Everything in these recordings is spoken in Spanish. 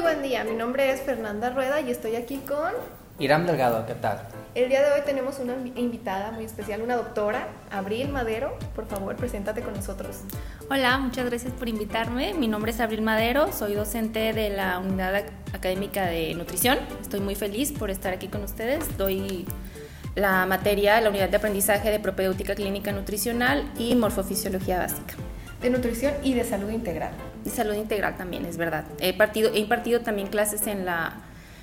Muy buen día, mi nombre es Fernanda Rueda y estoy aquí con... Irán Delgado, ¿qué tal? El día de hoy tenemos una invitada muy especial, una doctora, Abril Madero. Por favor, preséntate con nosotros. Hola, muchas gracias por invitarme. Mi nombre es Abril Madero, soy docente de la Unidad Académica de Nutrición. Estoy muy feliz por estar aquí con ustedes. Doy la materia, la unidad de aprendizaje de propedéutica clínica nutricional y morfofisiología básica. De nutrición y de salud integral. Salud integral también, es verdad. He, partido, he impartido también clases en, la,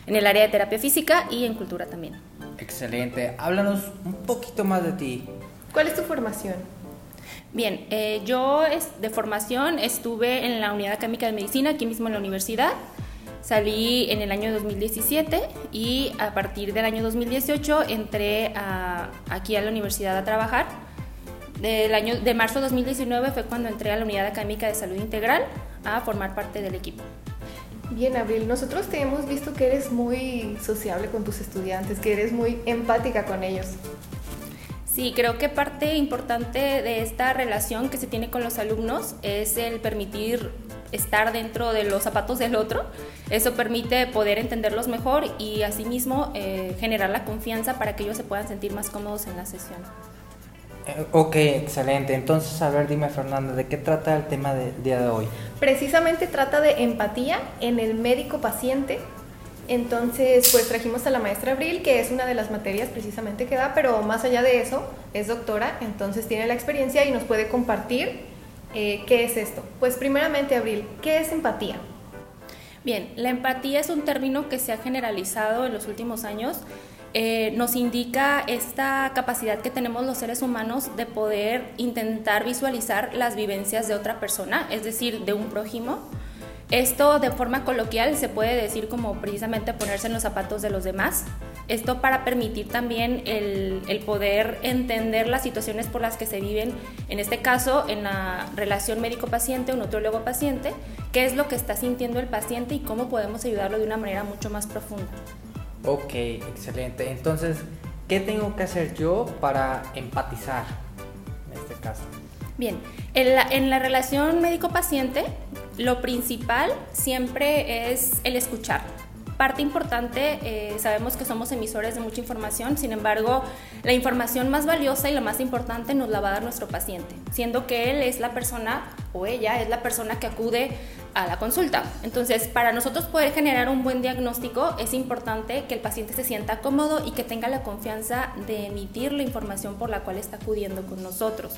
en el área de terapia física y en cultura también. Excelente. Háblanos un poquito más de ti. ¿Cuál es tu formación? Bien, eh, yo es, de formación estuve en la Unidad Académica de Medicina, aquí mismo en la universidad. Salí en el año 2017 y a partir del año 2018 entré aquí a la universidad a trabajar. Del año, de marzo de 2019 fue cuando entré a la Unidad Académica de Salud Integral a formar parte del equipo. Bien, Abril, nosotros te hemos visto que eres muy sociable con tus estudiantes, que eres muy empática con ellos. Sí, creo que parte importante de esta relación que se tiene con los alumnos es el permitir estar dentro de los zapatos del otro. Eso permite poder entenderlos mejor y asimismo eh, generar la confianza para que ellos se puedan sentir más cómodos en la sesión. Eh, ok, excelente. Entonces, a ver, dime Fernanda, ¿de qué trata el tema del día de hoy? Precisamente trata de empatía en el médico-paciente. Entonces, pues trajimos a la maestra Abril, que es una de las materias precisamente que da, pero más allá de eso, es doctora, entonces tiene la experiencia y nos puede compartir eh, ¿qué es esto? Pues primeramente, Abril, ¿qué es empatía? Bien, la empatía es un término que se ha generalizado en los últimos años. Eh, nos indica esta capacidad que tenemos los seres humanos de poder intentar visualizar las vivencias de otra persona, es decir, de un prójimo, esto de forma coloquial se puede decir como precisamente ponerse en los zapatos de los demás. Esto para permitir también el, poder entender las situaciones por las que se viven, en este caso en la relación médico-paciente o nutriólogo-paciente, qué es lo que está sintiendo el paciente y cómo podemos ayudarlo de una manera mucho más profunda. Ok, excelente. Entonces, ¿qué tengo que hacer yo para empatizar en este caso? Bien, en la, en la relación médico-paciente, lo principal siempre es el escuchar. Parte importante, eh, sabemos que somos emisores de mucha información, sin embargo, la información más valiosa y la más importante nos la va a dar nuestro paciente, siendo que él es la persona o ella es la persona que acude a la consulta. Entonces, para nosotros poder generar un buen diagnóstico, es importante que el paciente se sienta cómodo y que tenga la confianza de emitir la información por la cual está acudiendo con nosotros.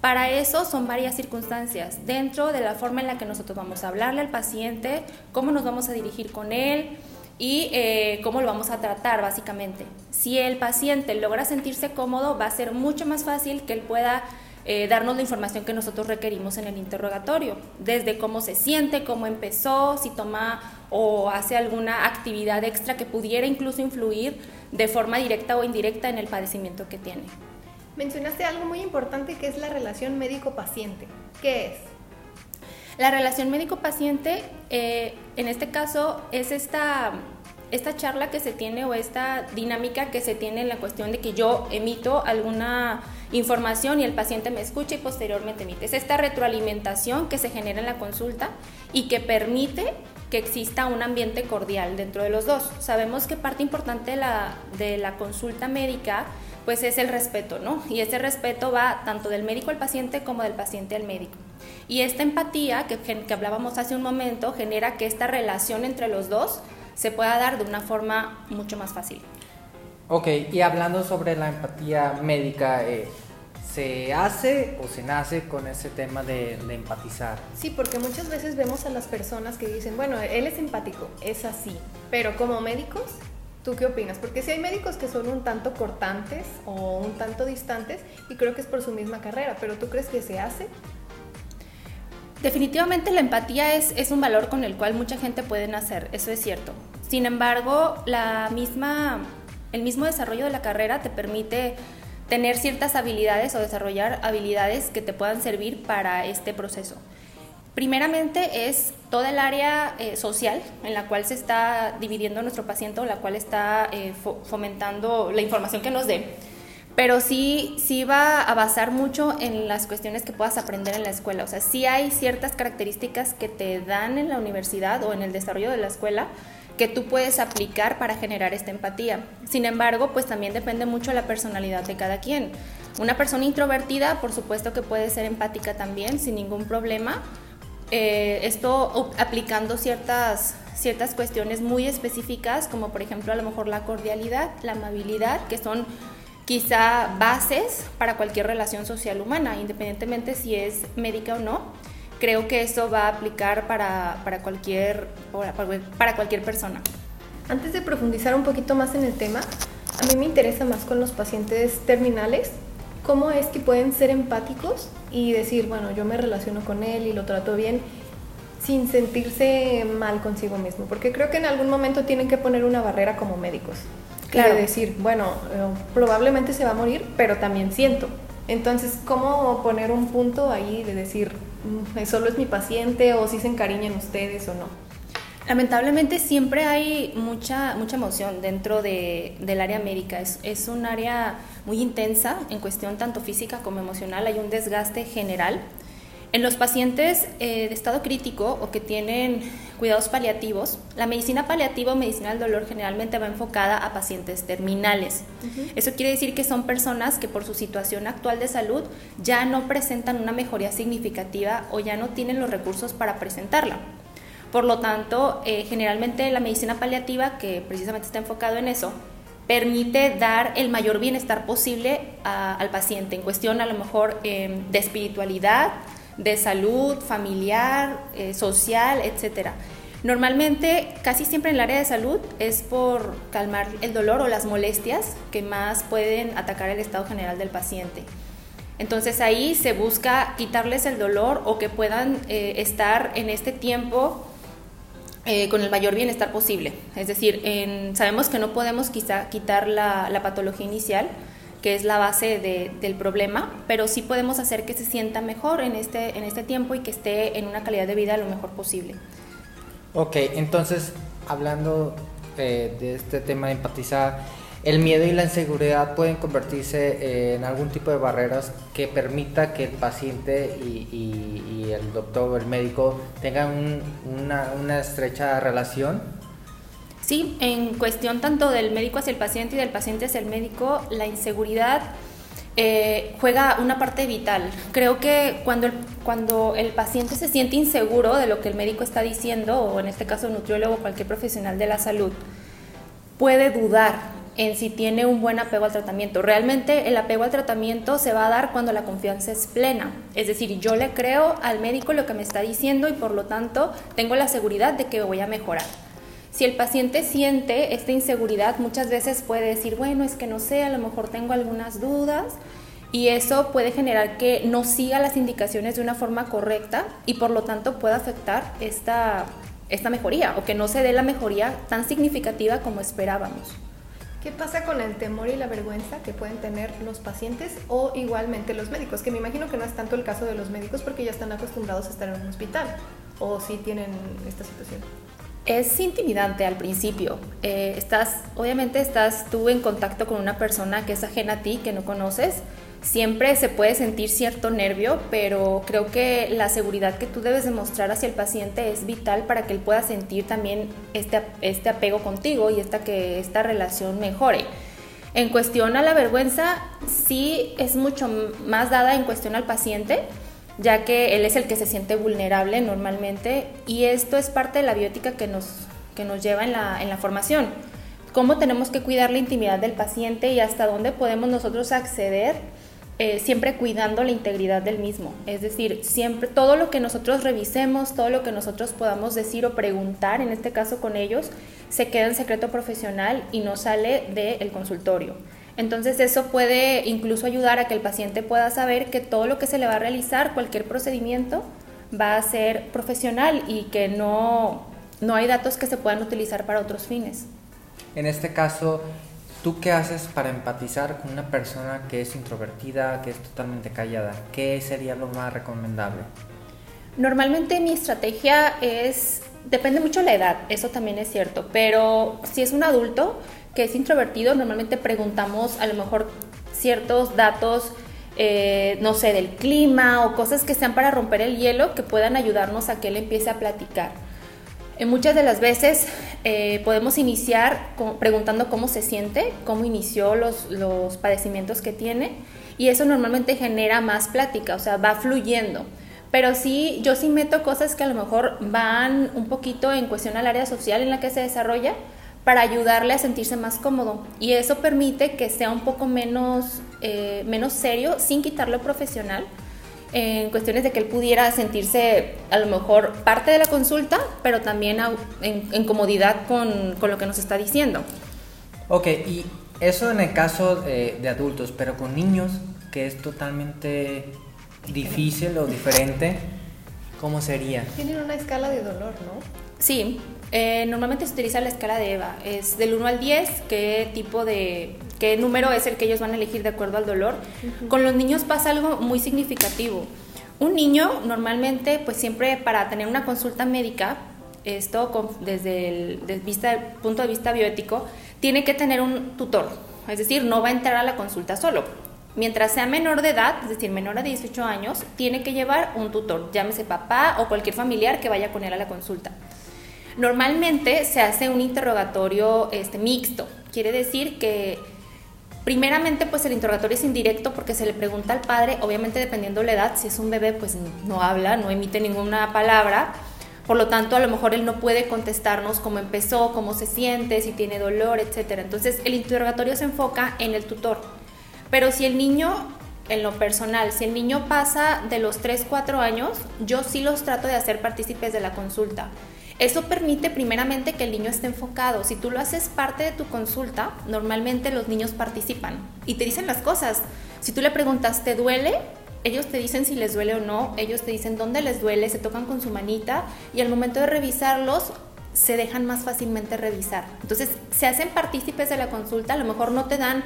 Para eso son varias circunstancias, dentro de la forma en la que nosotros vamos a hablarle al paciente, cómo nos vamos a dirigir con él y eh, cómo lo vamos a tratar básicamente. Si el paciente logra sentirse cómodo, va a ser mucho más fácil que él pueda eh, darnos la información que nosotros requerimos en el interrogatorio, desde cómo se siente, cómo empezó, si toma o hace alguna actividad extra que pudiera incluso influir de forma directa o indirecta en el padecimiento que tiene. Mencionaste algo muy importante que es la relación médico-paciente. ¿Qué es? La relación médico-paciente, eh, en este caso, es esta, esta charla que se tiene o esta dinámica que se tiene en la cuestión de que yo emito alguna información y el paciente me escucha y posteriormente emite. Es esta retroalimentación que se genera en la consulta y que permite que exista un ambiente cordial dentro de los dos. Sabemos que parte importante de la, de la consulta médica pues es el respeto, ¿no? Y ese respeto va tanto del médico al paciente como del paciente al médico. Y esta empatía que, que, hablábamos hace un momento genera que esta relación entre los dos se pueda dar de una forma mucho más fácil. Ok, y hablando sobre la empatía médica, eh, ¿se hace o se nace con ese tema de, de, empatizar? Sí, porque muchas veces vemos a las personas que dicen, bueno, él es empático, es así, pero como médicos ¿Tú qué opinas? Porque si hay médicos que son un tanto cortantes o un tanto distantes y creo que es por su misma carrera, pero ¿tú crees que se hace? Definitivamente la empatía es, es un valor con el cual mucha gente puede nacer, eso es cierto. Sin embargo, la misma, el mismo desarrollo de la carrera te permite tener ciertas habilidades o desarrollar habilidades que te puedan servir para este proceso. Primeramente es toda el área eh, social en la cual se está dividiendo nuestro paciente o la cual está eh, fomentando la información que nos dé. pero sí, sí va a basar mucho en las cuestiones que puedas aprender en la escuela. O sea, sí hay ciertas características que te dan en la universidad o en el desarrollo de la escuela que tú puedes aplicar para generar esta empatía. Sin embargo, pues también depende mucho de la personalidad de cada quien. Una persona introvertida, por supuesto que puede ser empática también, sin ningún problema. Eh, esto aplicando ciertas, ciertas cuestiones muy específicas, como por ejemplo a lo mejor la cordialidad, la amabilidad, que son quizá bases para cualquier relación social humana, independientemente si es médica o no. Creo que eso va a aplicar para, para, cualquier, para cualquier persona. Antes de profundizar un poquito más en el tema, a mí me interesa más con los pacientes terminales, cómo es que pueden ser empáticos y decir, bueno, yo me relaciono con él y lo trato bien sin sentirse mal consigo mismo, porque creo que en algún momento tienen que poner una barrera como médicos. Claro. decir, bueno, eh, probablemente se va a morir, pero también siento. Entonces, ¿cómo poner un punto ahí de decir, mm, solo es mi paciente o si se encariñan ustedes o no? Lamentablemente siempre hay mucha, mucha emoción dentro de, del área médica. Es, es un área muy intensa en cuestión tanto física como emocional. Hay un desgaste general. En los pacientes eh, de estado crítico o que tienen cuidados paliativos, la medicina paliativa o medicina del dolor generalmente va enfocada a pacientes terminales. Eso quiere decir que son personas que por su situación actual de salud ya no presentan una mejoría significativa o ya no tienen los recursos para presentarla. Por lo tanto, eh, generalmente la medicina paliativa, que precisamente está enfocado en eso, permite dar el mayor bienestar posible al paciente en cuestión a lo mejor em, de espiritualidad, de salud familiar, eh, social, etc. Normalmente, casi siempre en el área de salud es por calmar el dolor o las molestias que más pueden atacar el estado general del paciente. Entonces ahí se busca quitarles el dolor o que puedan eh, estar en este tiempo eh, con el mayor bienestar posible. Es decir, sabemos que no podemos quizá quitar la, la patología inicial, que es la base del problema, pero sí podemos hacer que se sienta mejor en este, en este tiempo y que esté en una calidad de vida lo mejor posible. Ok, entonces, hablando eh, de este tema de empatizar, el miedo y la inseguridad pueden convertirse eh, en algún tipo de barreras que permita que el paciente y, el doctor o el médico tengan una, una estrecha relación Sí, en cuestión tanto del médico hacia el paciente y del paciente hacia el médico, la inseguridad eh, juega una parte vital. Creo que cuando el, cuando el paciente se siente inseguro de lo que el médico está diciendo, o en este caso nutriólogo o cualquier profesional de la salud, puede dudar en si tiene un buen apego al tratamiento. Realmente el apego al tratamiento se va a dar cuando la confianza es plena. Es decir, yo le creo al médico lo que me está diciendo y por lo tanto tengo la seguridad de que voy a mejorar. Si el paciente siente esta inseguridad, muchas veces puede decir, bueno, es que no sé, a lo mejor tengo algunas dudas y eso puede generar que no siga las indicaciones de una forma correcta y por lo tanto pueda afectar esta, esta mejoría o que no se dé la mejoría tan significativa como esperábamos. ¿Qué pasa con el temor y la vergüenza que pueden tener los pacientes o igualmente los médicos? Que me imagino que no es tanto el caso de los médicos porque ya están acostumbrados a estar en un hospital o sí tienen esta situación. Es intimidante al principio. Eh, estás, obviamente estás tú en contacto con una persona que es ajena a ti, que no conoces. Siempre se puede sentir cierto nervio, pero creo que la seguridad que tú debes demostrar hacia el paciente es vital para que él pueda sentir también este, este apego contigo y esta, que esta relación mejore. En cuestión a la vergüenza, sí es mucho más dada en cuestión al paciente ya que él es el que se siente vulnerable normalmente y esto es parte de la biótica que nos, que nos lleva en la, en la formación. Cómo tenemos que cuidar la intimidad del paciente y hasta dónde podemos nosotros acceder eh, siempre cuidando la integridad del mismo. Es decir, siempre todo lo que nosotros revisemos, todo lo que nosotros podamos decir o preguntar, en este caso con ellos, se queda en secreto profesional y no sale del consultorio. Entonces eso puede incluso ayudar a que el paciente pueda saber que todo lo que se le va a realizar, cualquier procedimiento, va a ser profesional y que no, no hay datos que se puedan utilizar para otros fines. En este caso, ¿tú qué haces para empatizar con una persona que es introvertida, que es totalmente callada? ¿Qué sería lo más recomendable? Normalmente mi estrategia es, depende mucho de la edad, eso también es cierto, pero si es un adulto, que es introvertido, normalmente preguntamos a lo mejor ciertos datos, eh, no sé, del clima o cosas que sean para romper el hielo que puedan ayudarnos a que él empiece a platicar. En muchas de las veces eh, podemos iniciar preguntando cómo se siente, cómo inició los, los padecimientos que tiene y eso normalmente genera más plática, o sea, va fluyendo. Pero sí, yo sí meto cosas que a lo mejor van un poquito en cuestión al área social en la que se desarrolla para ayudarle a sentirse más cómodo. Y eso permite que sea un poco menos, eh, menos serio sin quitarlo profesional en cuestiones de que él pudiera sentirse a lo mejor parte de la consulta, pero también en, comodidad con, con, lo que nos está diciendo. Ok, y eso en el caso de adultos, pero con niños, que es totalmente difícil o diferente, ¿cómo sería? Tienen una escala de dolor, ¿no? Sí, eh, normalmente se utiliza la escala de EVA, es del 1 al 10, qué tipo de, qué número es el que ellos van a elegir de acuerdo al dolor. Con los niños pasa algo muy significativo. Un niño normalmente, pues siempre para tener una consulta médica, esto desde el vista, punto de vista bioético, tiene que tener un tutor, es decir, no va a entrar a la consulta solo Mientras sea menor de edad, es decir, menor a 18 años, tiene que llevar un tutor, llámese papá o cualquier familiar que vaya con él a la consulta. Normalmente se hace un interrogatorio este, mixto, quiere decir que primeramente pues el interrogatorio es indirecto porque se le pregunta al padre, obviamente dependiendo de la edad, si es un bebé pues no habla, no emite ninguna palabra, por lo tanto a lo mejor él no puede contestarnos cómo empezó, cómo se siente, si tiene dolor, etc. Entonces el interrogatorio se enfoca en el tutor pero si el niño, en lo personal, si el niño pasa de los 3, 4 años, yo sí los trato de hacer partícipes de la consulta. Eso permite primeramente que el niño esté enfocado. Si tú lo haces parte de tu consulta, normalmente los niños participan y te dicen las cosas. Si tú le preguntas, ¿te duele? Ellos te dicen si les duele o no, ellos te dicen dónde les duele, se tocan con su manita y al momento de revisarlos se dejan más fácilmente revisar. Entonces se hacen partícipes de la consulta, a lo mejor no te dan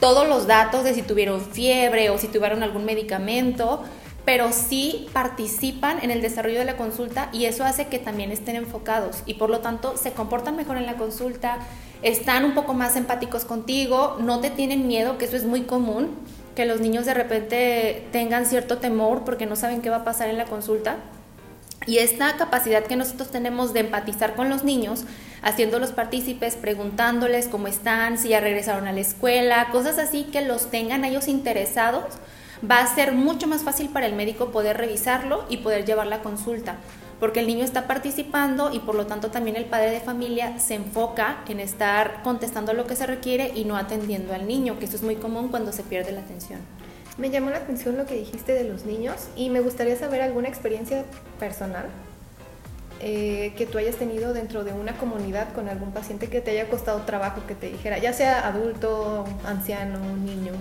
todos los datos de si tuvieron fiebre o si tuvieron algún medicamento, pero sí participan en el desarrollo de la consulta y eso hace que también estén enfocados y por lo tanto se comportan mejor en la consulta, están un poco más empáticos contigo, no te tienen miedo, que eso es muy común, que los niños de repente tengan cierto temor porque no saben qué va a pasar en la consulta. Y esta capacidad que nosotros tenemos de empatizar con los niños, haciéndolos partícipes, preguntándoles cómo están, si ya regresaron a la escuela, cosas así que los tengan ellos interesados, va a ser mucho más fácil para el médico poder revisarlo y poder llevar la consulta, porque el niño está participando y por lo tanto también el padre de familia se enfoca en estar contestando lo que se requiere y no atendiendo al niño, que eso es muy común cuando se pierde la atención. Me llamó la atención lo que dijiste de los niños y me gustaría saber alguna experiencia personal eh, que tú hayas tenido dentro de una comunidad con algún paciente que te haya costado trabajo, que te dijera, ya sea adulto, anciano, niño.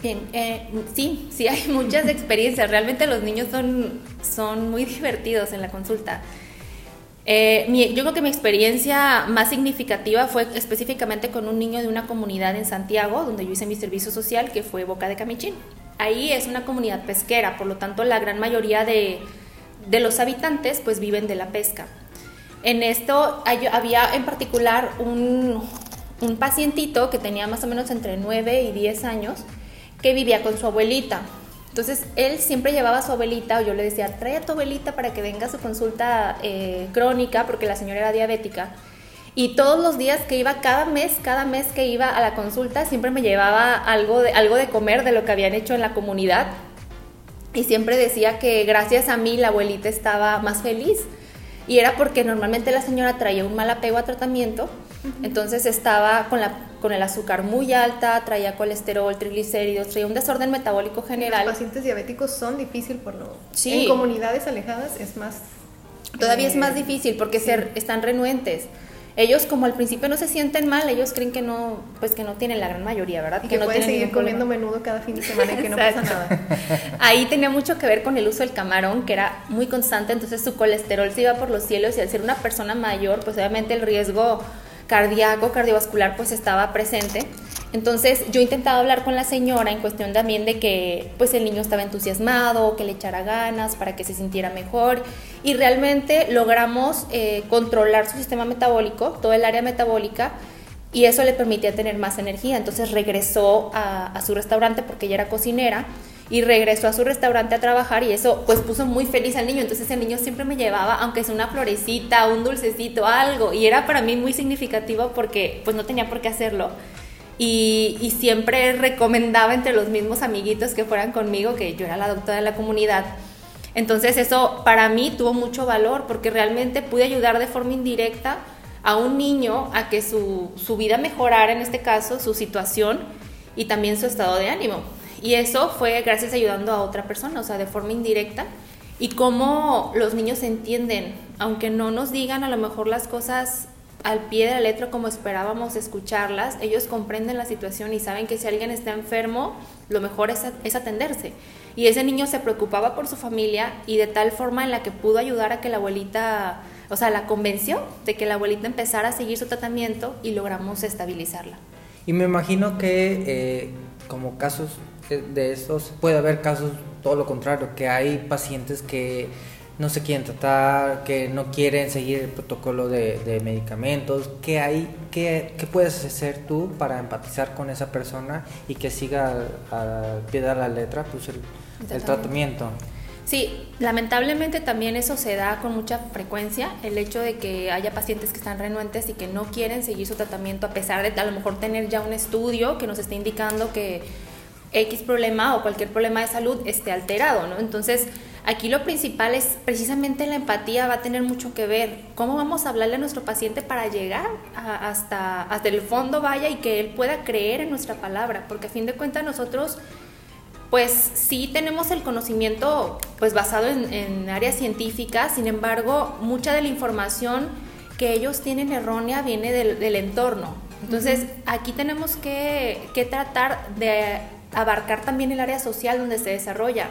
Bien, eh, sí, sí hay muchas experiencias. Realmente los niños son, son muy divertidos en la consulta. Eh, yo creo que mi experiencia más significativa fue específicamente con un niño de una comunidad en Santiago, donde yo hice mi servicio social, que fue Boca de Camichín. Ahí es una comunidad pesquera, por lo tanto la gran mayoría de, de los habitantes pues viven de la pesca. En esto había en particular un, un pacientito que tenía más o menos entre 9 y 10 años que vivía con su abuelita. Entonces él siempre llevaba a su abuelita, o yo le decía, trae a tu abuelita para que venga a su consulta eh, crónica, porque la señora era diabética. Y todos los días que iba, cada mes, cada mes que iba a la consulta, siempre me llevaba algo de, algo de comer de lo que habían hecho en la comunidad. Y siempre decía que gracias a mí la abuelita estaba más feliz. Y era porque normalmente la señora traía un mal apego a tratamiento, entonces estaba con la con el azúcar muy alta, traía colesterol, triglicéridos, traía un desorden metabólico general. Los pacientes diabéticos son difícil por lo... Sí. En comunidades alejadas es más... Todavía es más eh, difícil porque están renuentes. Ellos como al principio no se sienten mal, ellos creen que no, pues que no tienen la gran mayoría, ¿verdad? que, no pueden seguir comiendo menudo cada fin de semana y que no pasa nada. Ahí tenía mucho que ver con el uso del camarón, que era muy constante, entonces su colesterol se iba por los cielos y al ser una persona mayor, pues obviamente el riesgo cardíaco, cardiovascular, pues estaba presente. Entonces yo intentaba hablar con la señora en cuestión también de que pues el niño estaba entusiasmado, que le echara ganas para que se sintiera mejor y realmente logramos eh, controlar su sistema metabólico, todo el área metabólica y eso le permitía tener más energía. Entonces regresó a, a su restaurante porque ella era cocinera y regresó a su restaurante a trabajar y eso pues puso muy feliz al niño. Entonces el niño siempre me llevaba, aunque sea una florecita, un dulcecito, algo. Y era para mí muy significativo porque pues no tenía por qué hacerlo. Y, y, siempre recomendaba entre los mismos amiguitos que fueran conmigo, que yo era la doctora de la comunidad. Entonces eso para mí tuvo mucho valor porque realmente pude ayudar de forma indirecta a un niño a que su, su vida mejorara, en este caso, su situación y también su estado de ánimo. Y eso fue gracias a ayudando a otra persona, o sea, de forma indirecta. Y cómo los niños entienden, aunque no nos digan a lo mejor las cosas al pie de la letra como esperábamos escucharlas, ellos comprenden la situación y saben que si alguien está enfermo, lo mejor es, es, atenderse. Y ese niño se preocupaba por su familia y de tal forma en la que pudo ayudar a que la abuelita, o sea, la convenció de que la abuelita empezara a seguir su tratamiento y logramos estabilizarla. Y me imagino que eh, como casos de estos puede haber casos todo lo contrario, que hay pacientes que no se quieren tratar, que no quieren seguir el protocolo de, medicamentos, ¿qué, hay, qué, qué, puedes hacer tú para empatizar con esa persona y que siga al pie de la letra pues el, el tratamiento? Sí, lamentablemente también eso se da con mucha frecuencia, el hecho de que haya pacientes que están renuentes y que no quieren seguir su tratamiento a pesar de a lo mejor tener ya un estudio que nos esté indicando que X problema o cualquier problema de salud esté alterado, ¿no? Entonces, aquí lo principal es precisamente la empatía, va a tener mucho que ver. ¿Cómo vamos a hablarle a nuestro paciente para llegar hasta, hasta el fondo, vaya, y que él pueda creer en nuestra palabra? Porque a fin de cuentas nosotros, pues sí tenemos el conocimiento, pues basado en, áreas científicas, sin embargo, mucha de la información que ellos tienen errónea viene del, del entorno. Entonces, aquí tenemos que, que tratar de abarcar también el área social donde se desarrolla,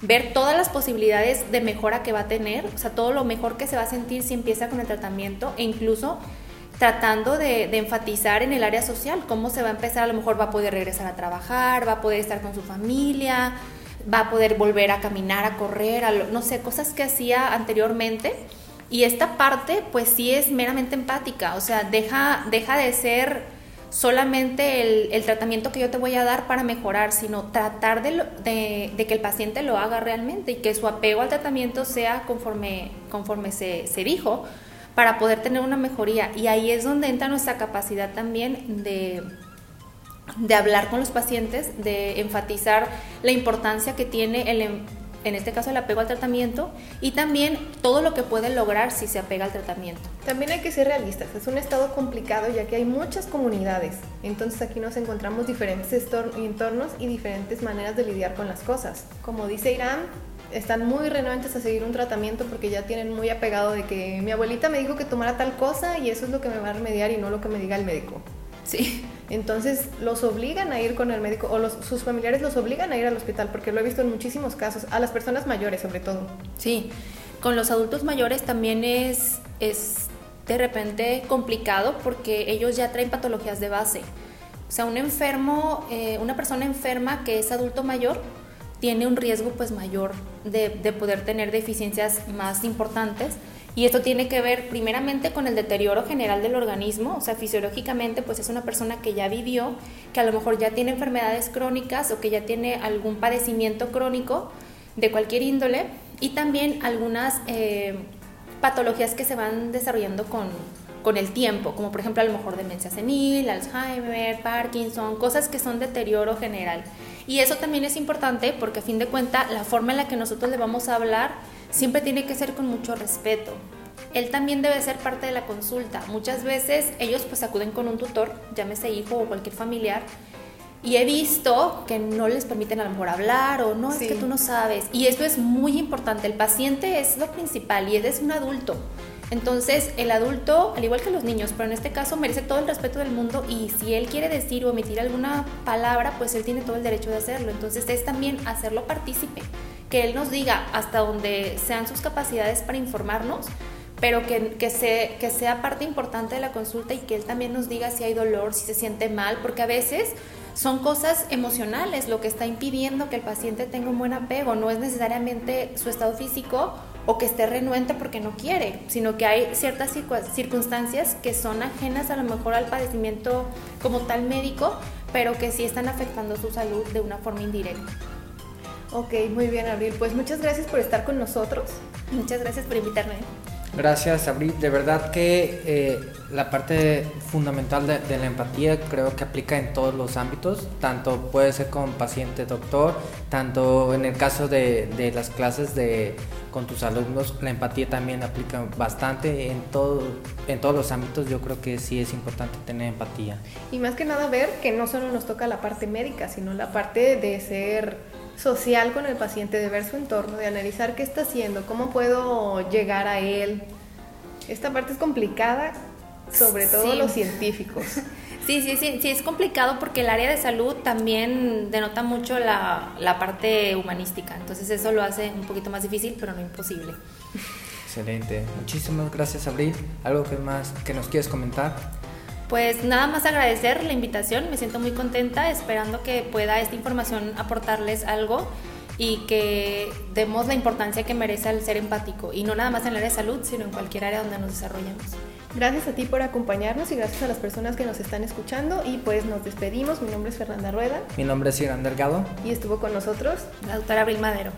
ver todas las posibilidades de mejora que va a tener, o sea, todo lo mejor que se va a sentir si empieza con el tratamiento e incluso tratando de, enfatizar en el área social, cómo se va a empezar, a lo mejor va a poder regresar a trabajar, va a poder estar con su familia, va a poder volver a caminar, a correr, a no sé, cosas que hacía anteriormente. Y esta parte, pues sí es meramente empática, o sea, deja, deja de ser solamente el, tratamiento que yo te voy a dar para mejorar, sino tratar de, que el paciente lo haga realmente y que su apego al tratamiento sea conforme, conforme se, dijo para poder tener una mejoría. Y ahí es donde entra nuestra capacidad también de, de hablar con los pacientes, de enfatizar la importancia que tiene el, en este caso el apego al tratamiento, y también todo lo que puede lograr si se apega al tratamiento. También hay que ser realistas, es un estado complicado ya que hay muchas comunidades, entonces aquí nos encontramos diferentes entornos y diferentes maneras de lidiar con las cosas. Como dice Irán, están muy renuentes a seguir un tratamiento porque ya tienen muy apegado de que mi abuelita me dijo que tomara tal cosa y eso es lo que me va a remediar y no lo que me diga el médico. Sí. Entonces los obligan a ir con el médico o sus familiares los obligan a ir al hospital porque lo he visto en muchísimos casos, a las personas mayores sobre todo. Sí, con los adultos mayores también es, es de repente complicado porque ellos ya traen patologías de base. O sea, un enfermo, eh, una persona enferma que es adulto mayor tiene un riesgo pues mayor de, de poder tener deficiencias más importantes y esto tiene que ver primeramente con el deterioro general del organismo, o sea, fisiológicamente pues es una persona que ya vivió, que a lo mejor ya tiene enfermedades crónicas o que ya tiene algún padecimiento crónico de cualquier índole y también algunas eh, patologías que se van desarrollando con, con el tiempo, como por ejemplo a lo mejor demencia senil, Alzheimer, Parkinson, cosas que son deterioro general. Y eso también es importante porque a fin de cuentas la forma en la que nosotros le vamos a hablar siempre tiene que ser con mucho respeto. Él también debe ser parte de la consulta. Muchas veces ellos pues acuden con un tutor, llámese hijo o cualquier familiar, y he visto que no les permiten a lo mejor hablar o no, es que tú no sabes. Y esto es muy importante. El paciente es lo principal y él es un adulto. Entonces, el adulto, al igual que los niños, pero en este caso merece todo el respeto del mundo y si él quiere decir o emitir alguna palabra, pues él tiene todo el derecho de hacerlo. Entonces, es también hacerlo partícipe, que él nos diga hasta donde sean sus capacidades para informarnos, pero que, que sea parte importante de la consulta y que él también nos diga si hay dolor, si se siente mal, porque a veces son cosas emocionales lo que está impidiendo que el paciente tenga un buen apego, no es necesariamente su estado físico o que esté renuente porque no quiere, sino que hay ciertas circunstancias que son ajenas a lo mejor al padecimiento como tal médico, pero que sí están afectando su salud de una forma indirecta. Ok, muy bien, Abril. Pues muchas gracias por estar con nosotros. Muchas gracias por invitarme. Gracias, Abril. De verdad que eh, la parte fundamental de, la empatía creo que aplica en todos los ámbitos, tanto puede ser con paciente doctor, tanto en el caso de, las clases de, con tus alumnos, la empatía también aplica bastante en, en todos los ámbitos. Yo creo que sí es importante tener empatía. Y más que nada ver que no solo nos toca la parte médica, sino la parte de ser social con el paciente, de ver su entorno, de analizar qué está haciendo, cómo puedo llegar a él. Esta parte es complicada, sobre todo los científicos. Sí, sí, sí, sí, es complicado porque el área de salud también denota mucho la, la parte humanística, entonces eso lo hace un poquito más difícil, pero no imposible. Excelente, muchísimas gracias Abril. ¿Algo que más que nos quieres comentar? Pues nada más agradecer la invitación, me siento muy contenta, esperando que pueda esta información aportarles algo y que demos la importancia que merece el ser empático, y no nada más en el área de salud, sino en cualquier área donde nos desarrollemos. Gracias a ti por acompañarnos y gracias a las personas que nos están escuchando y pues nos despedimos. Mi nombre es Fernanda Rueda. Mi nombre es Irán Delgado. Y estuvo con nosotros la doctora Abril Madero.